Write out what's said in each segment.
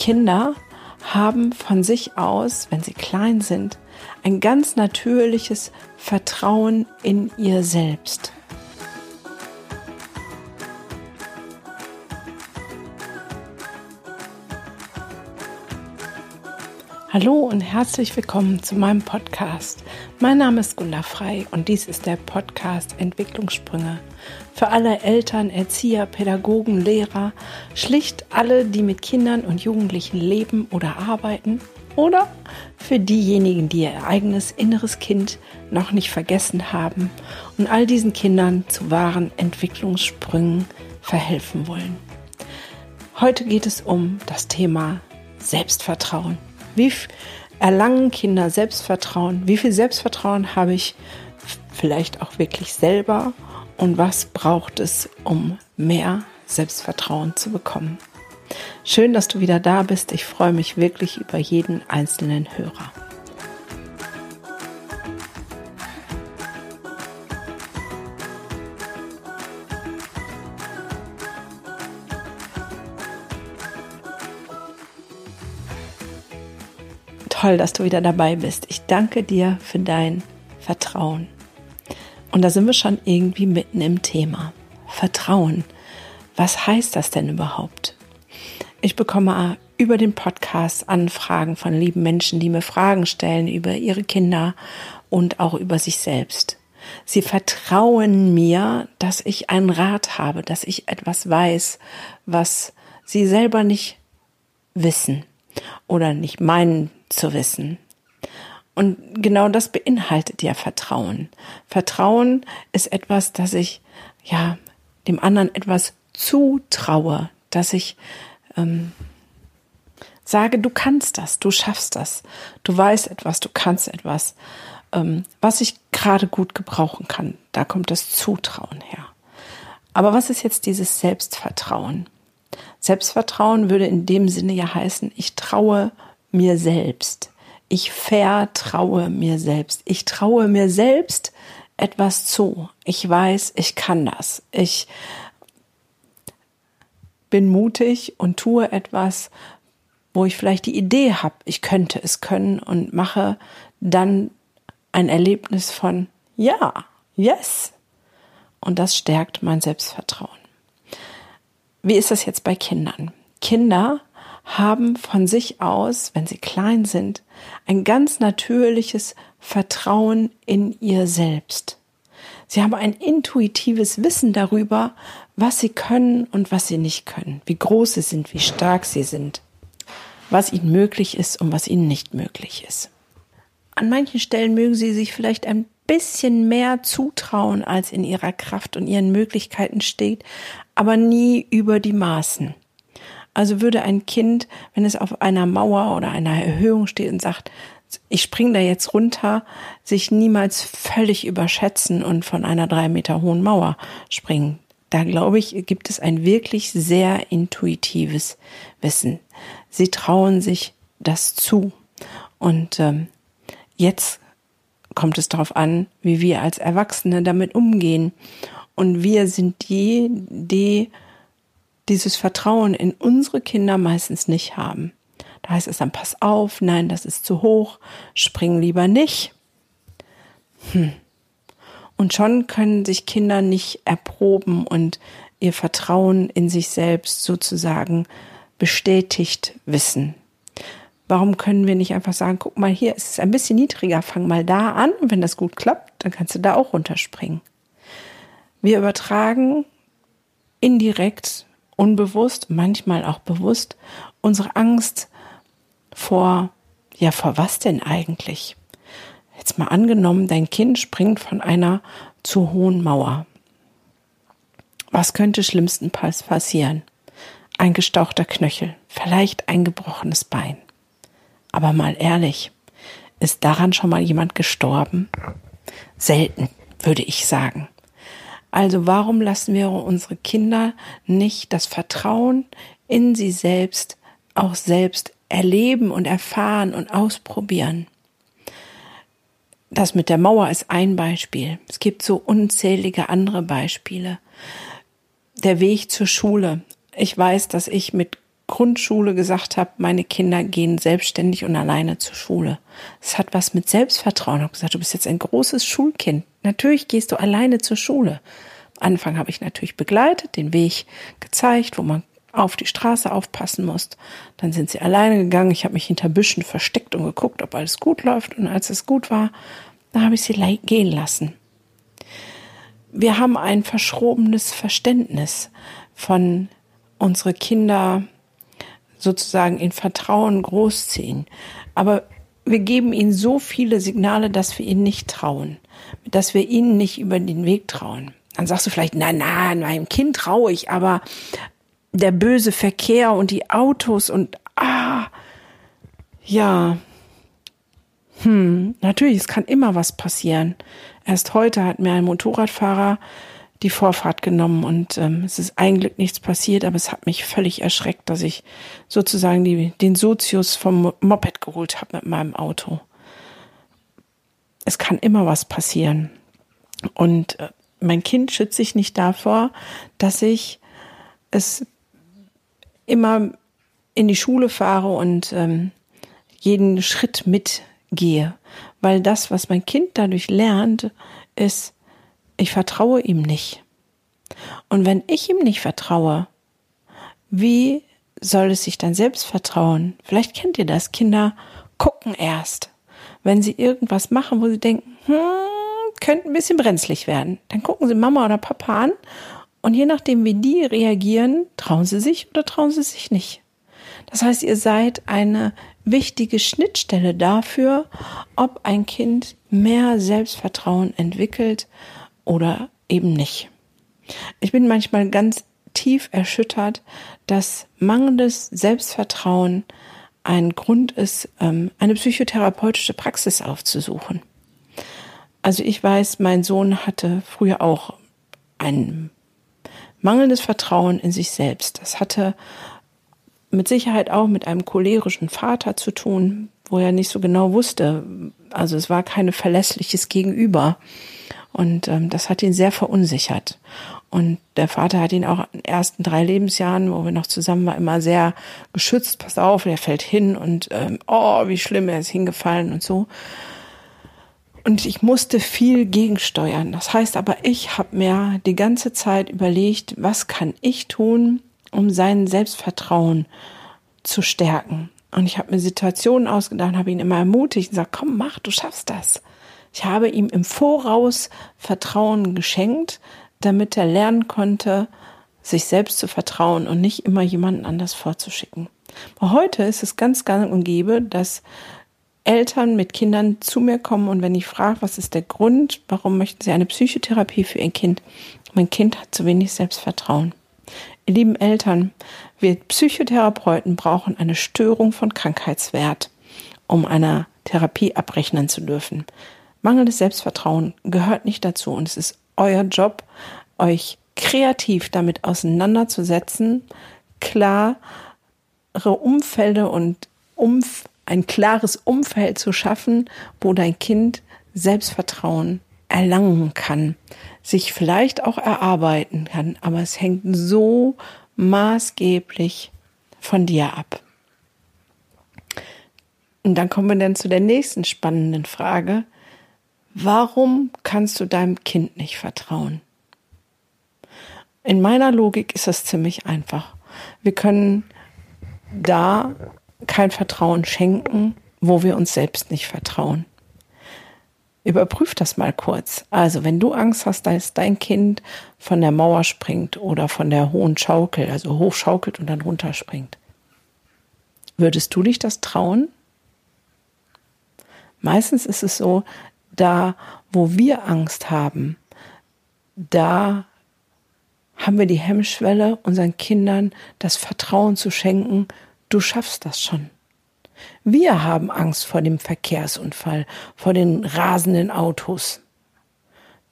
Kinder haben von sich aus, wenn sie klein sind, ein ganz natürliches Vertrauen in ihr Selbst. Hallo und herzlich willkommen zu meinem Podcast. Mein Name ist Gunda Frei und dies ist der Podcast Entwicklungssprünge. Für alle Eltern, Erzieher, Pädagogen, Lehrer, schlicht alle, die mit Kindern und Jugendlichen leben oder arbeiten oder für diejenigen, die ihr eigenes inneres Kind noch nicht vergessen haben und all diesen Kindern zu wahren Entwicklungssprüngen verhelfen wollen. Heute geht es um das Thema Selbstvertrauen. Wie erlangen Kinder Selbstvertrauen? Wie viel Selbstvertrauen habe ich vielleicht auch wirklich selber? Und was braucht es, um mehr Selbstvertrauen zu bekommen? Schön, dass du wieder da bist. Ich freue mich wirklich über jeden einzelnen Hörer. Toll, dass du wieder dabei bist. Ich danke dir für dein Vertrauen. Und da sind wir schon irgendwie mitten im Thema. Vertrauen. Was heißt das denn überhaupt? Ich bekomme über den Podcast Anfragen von lieben Menschen, die mir Fragen stellen über ihre Kinder und auch über sich selbst. Sie vertrauen mir, dass ich einen Rat habe, dass ich etwas weiß, was sie selber nicht wissen oder nicht meinen zu wissen. Und genau das beinhaltet ja Vertrauen. Vertrauen ist etwas, dass ich ja dem anderen etwas zutraue, dass ich ähm, sage, du kannst das, du schaffst das, du weißt etwas, du kannst etwas, ähm, was ich gerade gut gebrauchen kann. Da kommt das Zutrauen her. Aber was ist jetzt dieses Selbstvertrauen? Selbstvertrauen würde in dem Sinne ja heißen, ich traue mir selbst. Ich vertraue mir selbst. Ich traue mir selbst etwas zu. Ich weiß, ich kann das. Ich bin mutig und tue etwas, wo ich vielleicht die Idee habe, ich könnte es können und mache dann ein Erlebnis von ja, yes. Und das stärkt mein Selbstvertrauen. Wie ist das jetzt bei Kindern? Kinder haben von sich aus, wenn sie klein sind, ein ganz natürliches Vertrauen in ihr selbst. Sie haben ein intuitives Wissen darüber, was sie können und was sie nicht können, wie groß sie sind, wie stark sie sind, was ihnen möglich ist und was ihnen nicht möglich ist. An manchen Stellen mögen sie sich vielleicht ein bisschen mehr zutrauen, als in ihrer Kraft und ihren Möglichkeiten steht, aber nie über die Maßen. Also würde ein Kind, wenn es auf einer Mauer oder einer Erhöhung steht und sagt, ich spring da jetzt runter, sich niemals völlig überschätzen und von einer drei Meter hohen Mauer springen. Da glaube ich, gibt es ein wirklich sehr intuitives Wissen. Sie trauen sich das zu. Und ähm, jetzt kommt es darauf an, wie wir als Erwachsene damit umgehen. Und wir sind die, die dieses Vertrauen in unsere Kinder meistens nicht haben. Da heißt es dann, pass auf, nein, das ist zu hoch, spring lieber nicht. Hm. Und schon können sich Kinder nicht erproben und ihr Vertrauen in sich selbst sozusagen bestätigt wissen. Warum können wir nicht einfach sagen, guck mal, hier ist es ein bisschen niedriger, fang mal da an und wenn das gut klappt, dann kannst du da auch runterspringen. Wir übertragen indirekt unbewusst, manchmal auch bewusst, unsere Angst vor, ja, vor was denn eigentlich? Jetzt mal angenommen, dein Kind springt von einer zu hohen Mauer. Was könnte schlimmstenfalls passieren? Ein gestauchter Knöchel, vielleicht ein gebrochenes Bein. Aber mal ehrlich, ist daran schon mal jemand gestorben? Selten, würde ich sagen. Also warum lassen wir unsere Kinder nicht das Vertrauen in sie selbst auch selbst erleben und erfahren und ausprobieren? Das mit der Mauer ist ein Beispiel. Es gibt so unzählige andere Beispiele. Der Weg zur Schule. Ich weiß, dass ich mit Grundschule gesagt habe, meine Kinder gehen selbstständig und alleine zur Schule. Es hat was mit Selbstvertrauen. Ich habe gesagt, du bist jetzt ein großes Schulkind. Natürlich gehst du alleine zur Schule. Anfang habe ich natürlich begleitet, den Weg gezeigt, wo man auf die Straße aufpassen muss. Dann sind sie alleine gegangen. Ich habe mich hinter Büschen versteckt und geguckt, ob alles gut läuft. Und als es gut war, da habe ich sie gehen lassen. Wir haben ein verschrobenes Verständnis von unsere Kinder sozusagen in Vertrauen großziehen. Aber wir geben ihnen so viele Signale, dass wir ihnen nicht trauen, dass wir ihnen nicht über den Weg trauen. Dann sagst du vielleicht, na, na, meinem Kind traue ich, aber der böse Verkehr und die Autos und ah, ja, hm, natürlich, es kann immer was passieren. Erst heute hat mir ein Motorradfahrer die Vorfahrt genommen und ähm, es ist eigentlich nichts passiert, aber es hat mich völlig erschreckt, dass ich sozusagen die, den Sozius vom Moped geholt habe mit meinem Auto. Es kann immer was passieren. Und äh, mein Kind schützt sich nicht davor, dass ich es immer in die Schule fahre und ähm, jeden Schritt mitgehe. Weil das, was mein Kind dadurch lernt, ist, ich vertraue ihm nicht. Und wenn ich ihm nicht vertraue, wie soll es sich dann selbst vertrauen? Vielleicht kennt ihr das. Kinder gucken erst. Wenn sie irgendwas machen, wo sie denken, hm, könnte ein bisschen brenzlig werden, dann gucken sie Mama oder Papa an und je nachdem, wie die reagieren, trauen sie sich oder trauen sie sich nicht. Das heißt, ihr seid eine wichtige Schnittstelle dafür, ob ein Kind mehr Selbstvertrauen entwickelt oder eben nicht. Ich bin manchmal ganz tief erschüttert, dass mangelndes Selbstvertrauen ein Grund ist, ähm, eine psychotherapeutische Praxis aufzusuchen. Also ich weiß, mein Sohn hatte früher auch ein mangelndes Vertrauen in sich selbst. Das hatte mit Sicherheit auch mit einem cholerischen Vater zu tun, wo er nicht so genau wusste. Also es war kein verlässliches Gegenüber. Und ähm, das hat ihn sehr verunsichert. Und der Vater hat ihn auch in den ersten drei Lebensjahren, wo wir noch zusammen waren, immer sehr geschützt. Pass auf, er fällt hin und ähm, oh, wie schlimm, er ist hingefallen und so. Und ich musste viel gegensteuern. Das heißt aber, ich habe mir die ganze Zeit überlegt, was kann ich tun, um sein Selbstvertrauen zu stärken. Und ich habe mir Situationen ausgedacht, habe ihn immer ermutigt und gesagt, komm, mach, du schaffst das. Ich habe ihm im Voraus Vertrauen geschenkt, damit er lernen konnte, sich selbst zu vertrauen und nicht immer jemanden anders vorzuschicken. Heute ist es ganz gang und gäbe, dass Eltern mit Kindern zu mir kommen und wenn ich frage, was ist der Grund, warum möchten sie eine Psychotherapie für ihr Kind? Mein Kind hat zu wenig Selbstvertrauen. Ihr lieben Eltern, wir Psychotherapeuten brauchen eine Störung von Krankheitswert, um einer Therapie abrechnen zu dürfen. Mangelndes Selbstvertrauen gehört nicht dazu und es ist euer Job, euch kreativ damit auseinanderzusetzen, klare Umfelder und Umf ein klares Umfeld zu schaffen, wo dein Kind Selbstvertrauen erlangen kann, sich vielleicht auch erarbeiten kann, aber es hängt so maßgeblich von dir ab. Und dann kommen wir dann zu der nächsten spannenden Frage. Warum kannst du deinem Kind nicht vertrauen? In meiner Logik ist das ziemlich einfach. Wir können da kein Vertrauen schenken, wo wir uns selbst nicht vertrauen. Überprüf das mal kurz. Also, wenn du Angst hast, dass dein Kind von der Mauer springt oder von der hohen Schaukel, also hochschaukelt und dann runterspringt, würdest du dich das trauen? Meistens ist es so, da, wo wir Angst haben, da haben wir die Hemmschwelle, unseren Kindern das Vertrauen zu schenken, du schaffst das schon. Wir haben Angst vor dem Verkehrsunfall, vor den rasenden Autos.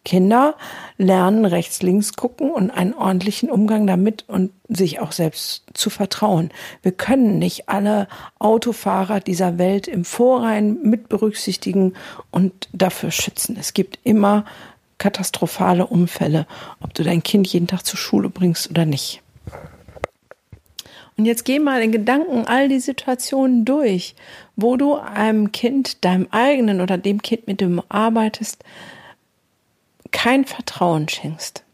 Kinder lernen rechts, links gucken und einen ordentlichen Umgang damit und sich auch selbst zu vertrauen. Wir können nicht alle Autofahrer dieser Welt im Vorrein mit berücksichtigen und dafür schützen. Es gibt immer katastrophale Unfälle, ob du dein Kind jeden Tag zur Schule bringst oder nicht. Und jetzt geh mal in Gedanken all die Situationen durch, wo du einem Kind, deinem eigenen oder dem Kind, mit dem du arbeitest, kein Vertrauen schenkst.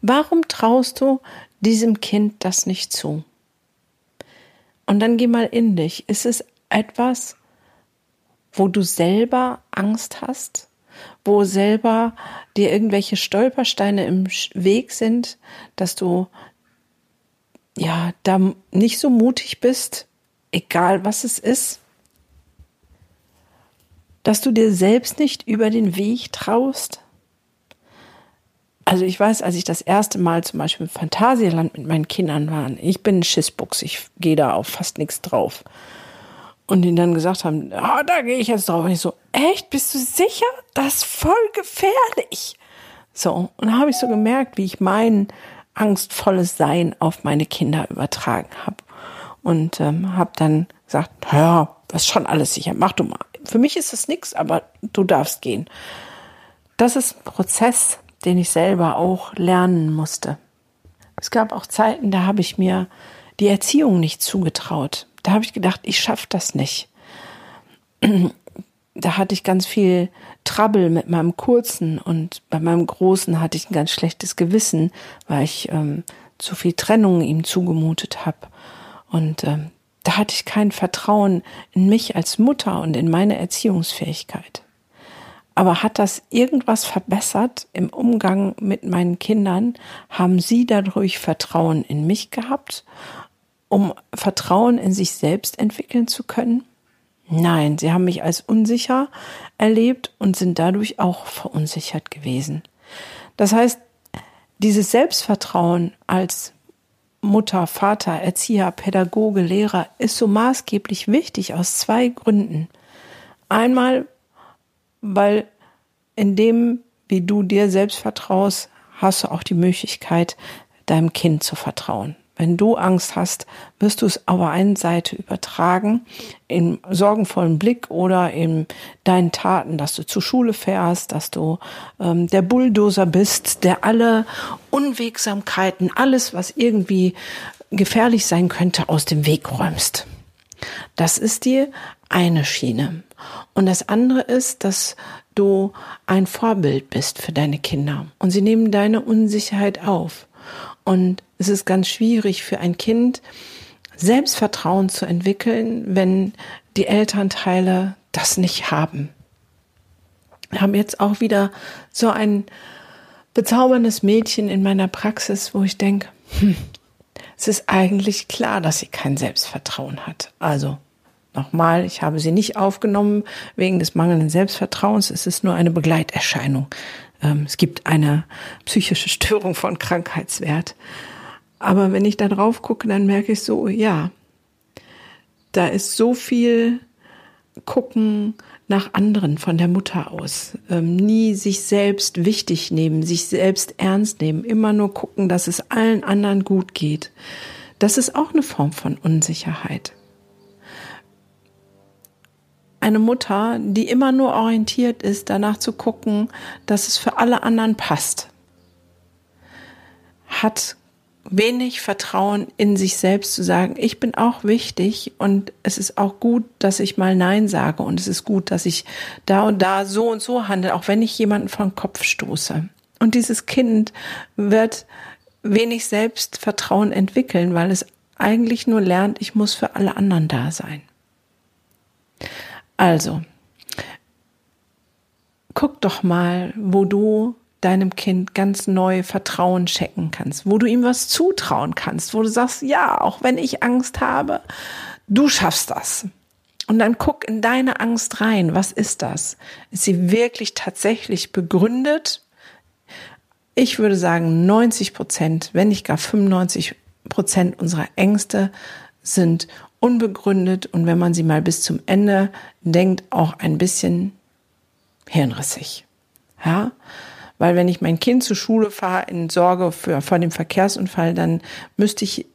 Warum traust du diesem Kind das nicht zu? Und dann geh mal in dich. Ist es etwas, wo du selber Angst hast? Wo selber dir irgendwelche Stolpersteine im Weg sind, dass du ja da nicht so mutig bist, egal was es ist? Dass du dir selbst nicht über den Weg traust? Also ich weiß, als ich das erste Mal zum Beispiel im Phantasialand mit meinen Kindern war, ich bin ein Schissbuchs, ich gehe da auf fast nichts drauf. Und ihnen dann gesagt haben, oh, da gehe ich jetzt drauf. Und ich so, echt, bist du sicher? Das ist voll gefährlich. So, und da habe ich so gemerkt, wie ich mein angstvolles Sein auf meine Kinder übertragen habe. Und ähm, habe dann gesagt, ja, das ist schon alles sicher, mach du mal. Für mich ist es nichts, aber du darfst gehen. Das ist ein Prozess, den ich selber auch lernen musste. Es gab auch Zeiten, da habe ich mir die Erziehung nicht zugetraut. Da habe ich gedacht, ich schaffe das nicht. Da hatte ich ganz viel Trouble mit meinem Kurzen und bei meinem Großen hatte ich ein ganz schlechtes Gewissen, weil ich ähm, zu viel Trennung ihm zugemutet habe. Und ähm, da hatte ich kein Vertrauen in mich als Mutter und in meine Erziehungsfähigkeit. Aber hat das irgendwas verbessert im Umgang mit meinen Kindern? Haben sie dadurch Vertrauen in mich gehabt, um Vertrauen in sich selbst entwickeln zu können? Nein, sie haben mich als unsicher erlebt und sind dadurch auch verunsichert gewesen. Das heißt, dieses Selbstvertrauen als Mutter, Vater, Erzieher, Pädagoge, Lehrer ist so maßgeblich wichtig aus zwei Gründen. Einmal, weil in dem, wie du dir selbst vertraust, hast du auch die Möglichkeit, deinem Kind zu vertrauen. Wenn du Angst hast, wirst du es auf eine Seite übertragen, im sorgenvollen Blick oder in deinen Taten, dass du zur Schule fährst, dass du ähm, der Bulldozer bist, der alle Unwegsamkeiten, alles, was irgendwie gefährlich sein könnte, aus dem Weg räumst. Das ist die eine Schiene. Und das andere ist, dass du ein Vorbild bist für deine Kinder und sie nehmen deine Unsicherheit auf. Und es ist ganz schwierig für ein Kind, Selbstvertrauen zu entwickeln, wenn die Elternteile das nicht haben. Wir haben jetzt auch wieder so ein bezauberndes Mädchen in meiner Praxis, wo ich denke, hm, es ist eigentlich klar, dass sie kein Selbstvertrauen hat. Also Nochmal, ich habe sie nicht aufgenommen wegen des mangelnden Selbstvertrauens. Es ist nur eine Begleiterscheinung. Ähm, es gibt eine psychische Störung von Krankheitswert. Aber wenn ich da drauf gucke, dann merke ich so, ja, da ist so viel gucken nach anderen von der Mutter aus. Ähm, nie sich selbst wichtig nehmen, sich selbst ernst nehmen, immer nur gucken, dass es allen anderen gut geht. Das ist auch eine Form von Unsicherheit eine Mutter, die immer nur orientiert ist, danach zu gucken, dass es für alle anderen passt, hat wenig Vertrauen in sich selbst zu sagen, ich bin auch wichtig und es ist auch gut, dass ich mal Nein sage und es ist gut, dass ich da und da so und so handle, auch wenn ich jemanden vom Kopf stoße. Und dieses Kind wird wenig Selbstvertrauen entwickeln, weil es eigentlich nur lernt, ich muss für alle anderen da sein. Also, guck doch mal, wo du deinem Kind ganz neu Vertrauen checken kannst, wo du ihm was zutrauen kannst, wo du sagst, ja, auch wenn ich Angst habe, du schaffst das. Und dann guck in deine Angst rein. Was ist das? Ist sie wirklich tatsächlich begründet? Ich würde sagen, 90 Prozent, wenn nicht gar 95 Prozent unserer Ängste sind unbegründet und wenn man sie mal bis zum Ende denkt, auch ein bisschen hirnrissig. Ja, weil wenn ich mein Kind zur Schule fahre in Sorge für, vor dem Verkehrsunfall, dann müsste ich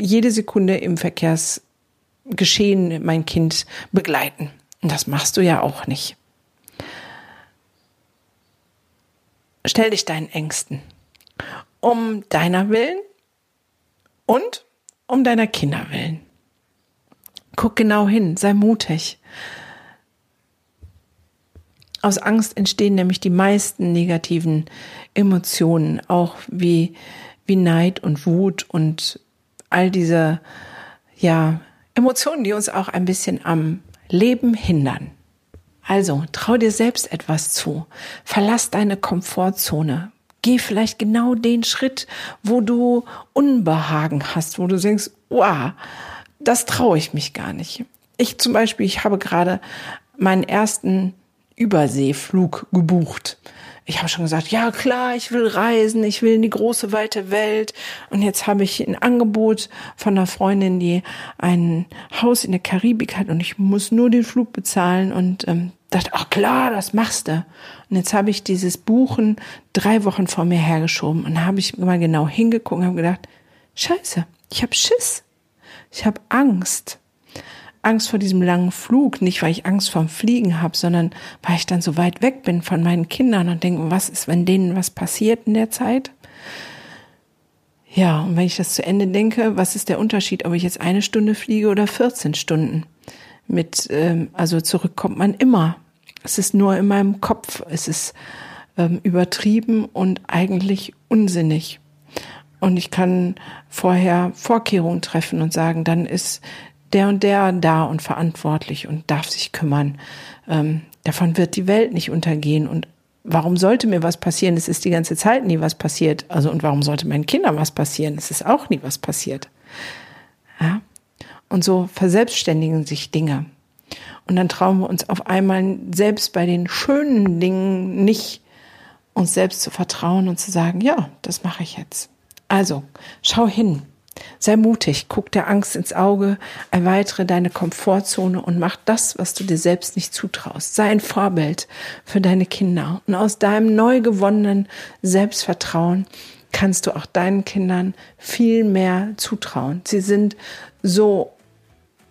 jede Sekunde im Verkehrsgeschehen mein Kind begleiten. Und das machst du ja auch nicht. Stell dich deinen Ängsten um deiner Willen und um deiner Kinder willen. Guck genau hin, sei mutig. Aus Angst entstehen nämlich die meisten negativen Emotionen, auch wie, wie Neid und Wut und all diese, ja, Emotionen, die uns auch ein bisschen am Leben hindern. Also, trau dir selbst etwas zu. Verlass deine Komfortzone. Geh vielleicht genau den Schritt, wo du Unbehagen hast, wo du denkst, wow, das traue ich mich gar nicht. Ich zum Beispiel, ich habe gerade meinen ersten Überseeflug gebucht. Ich habe schon gesagt, ja klar, ich will reisen, ich will in die große weite Welt. Und jetzt habe ich ein Angebot von einer Freundin, die ein Haus in der Karibik hat und ich muss nur den Flug bezahlen und ähm, dachte, ach klar, das machst du. Und jetzt habe ich dieses Buchen drei Wochen vor mir hergeschoben und habe ich mal genau hingeguckt und habe gedacht, scheiße, ich habe Schiss. Ich habe Angst. Angst vor diesem langen Flug, nicht weil ich Angst vorm Fliegen habe, sondern weil ich dann so weit weg bin von meinen Kindern und denke, was ist, wenn denen was passiert in der Zeit? Ja, und wenn ich das zu Ende denke, was ist der Unterschied, ob ich jetzt eine Stunde fliege oder 14 Stunden? Mit, ähm, also zurückkommt man immer. Es ist nur in meinem Kopf. Es ist ähm, übertrieben und eigentlich unsinnig. Und ich kann vorher Vorkehrungen treffen und sagen, dann ist der und der da und verantwortlich und darf sich kümmern. Ähm, davon wird die Welt nicht untergehen. Und warum sollte mir was passieren? Es ist die ganze Zeit nie was passiert. Also, und warum sollte meinen Kindern was passieren? Es ist auch nie was passiert. Ja? Und so verselbstständigen sich Dinge. Und dann trauen wir uns auf einmal selbst bei den schönen Dingen nicht, uns selbst zu vertrauen und zu sagen, ja, das mache ich jetzt. Also, schau hin. Sei mutig, guck der Angst ins Auge, erweitere deine Komfortzone und mach das, was du dir selbst nicht zutraust. Sei ein Vorbild für deine Kinder. Und aus deinem neu gewonnenen Selbstvertrauen kannst du auch deinen Kindern viel mehr zutrauen. Sie sind so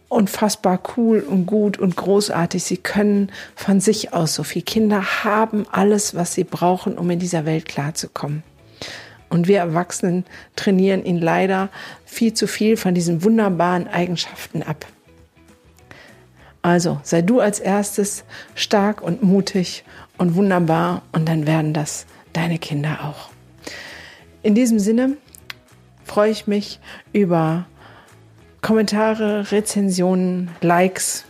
unfassbar cool und gut und großartig. Sie können von sich aus so viel. Kinder haben alles, was sie brauchen, um in dieser Welt klarzukommen. Und wir Erwachsenen trainieren ihn leider viel zu viel von diesen wunderbaren Eigenschaften ab. Also sei du als erstes stark und mutig und wunderbar und dann werden das deine Kinder auch. In diesem Sinne freue ich mich über Kommentare, Rezensionen, Likes,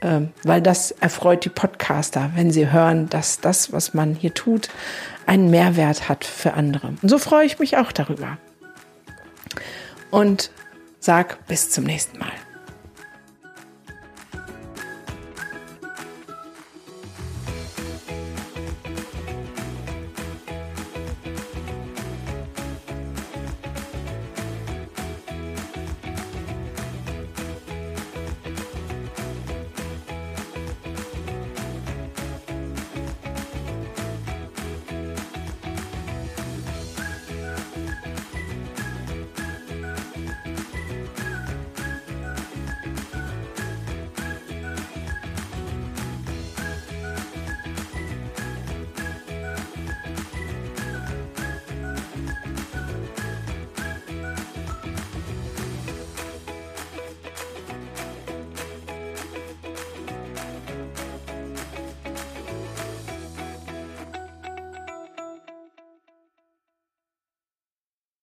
äh, weil das erfreut die Podcaster, wenn sie hören, dass das, was man hier tut, einen Mehrwert hat für andere. Und so freue ich mich auch darüber. Und sag bis zum nächsten Mal.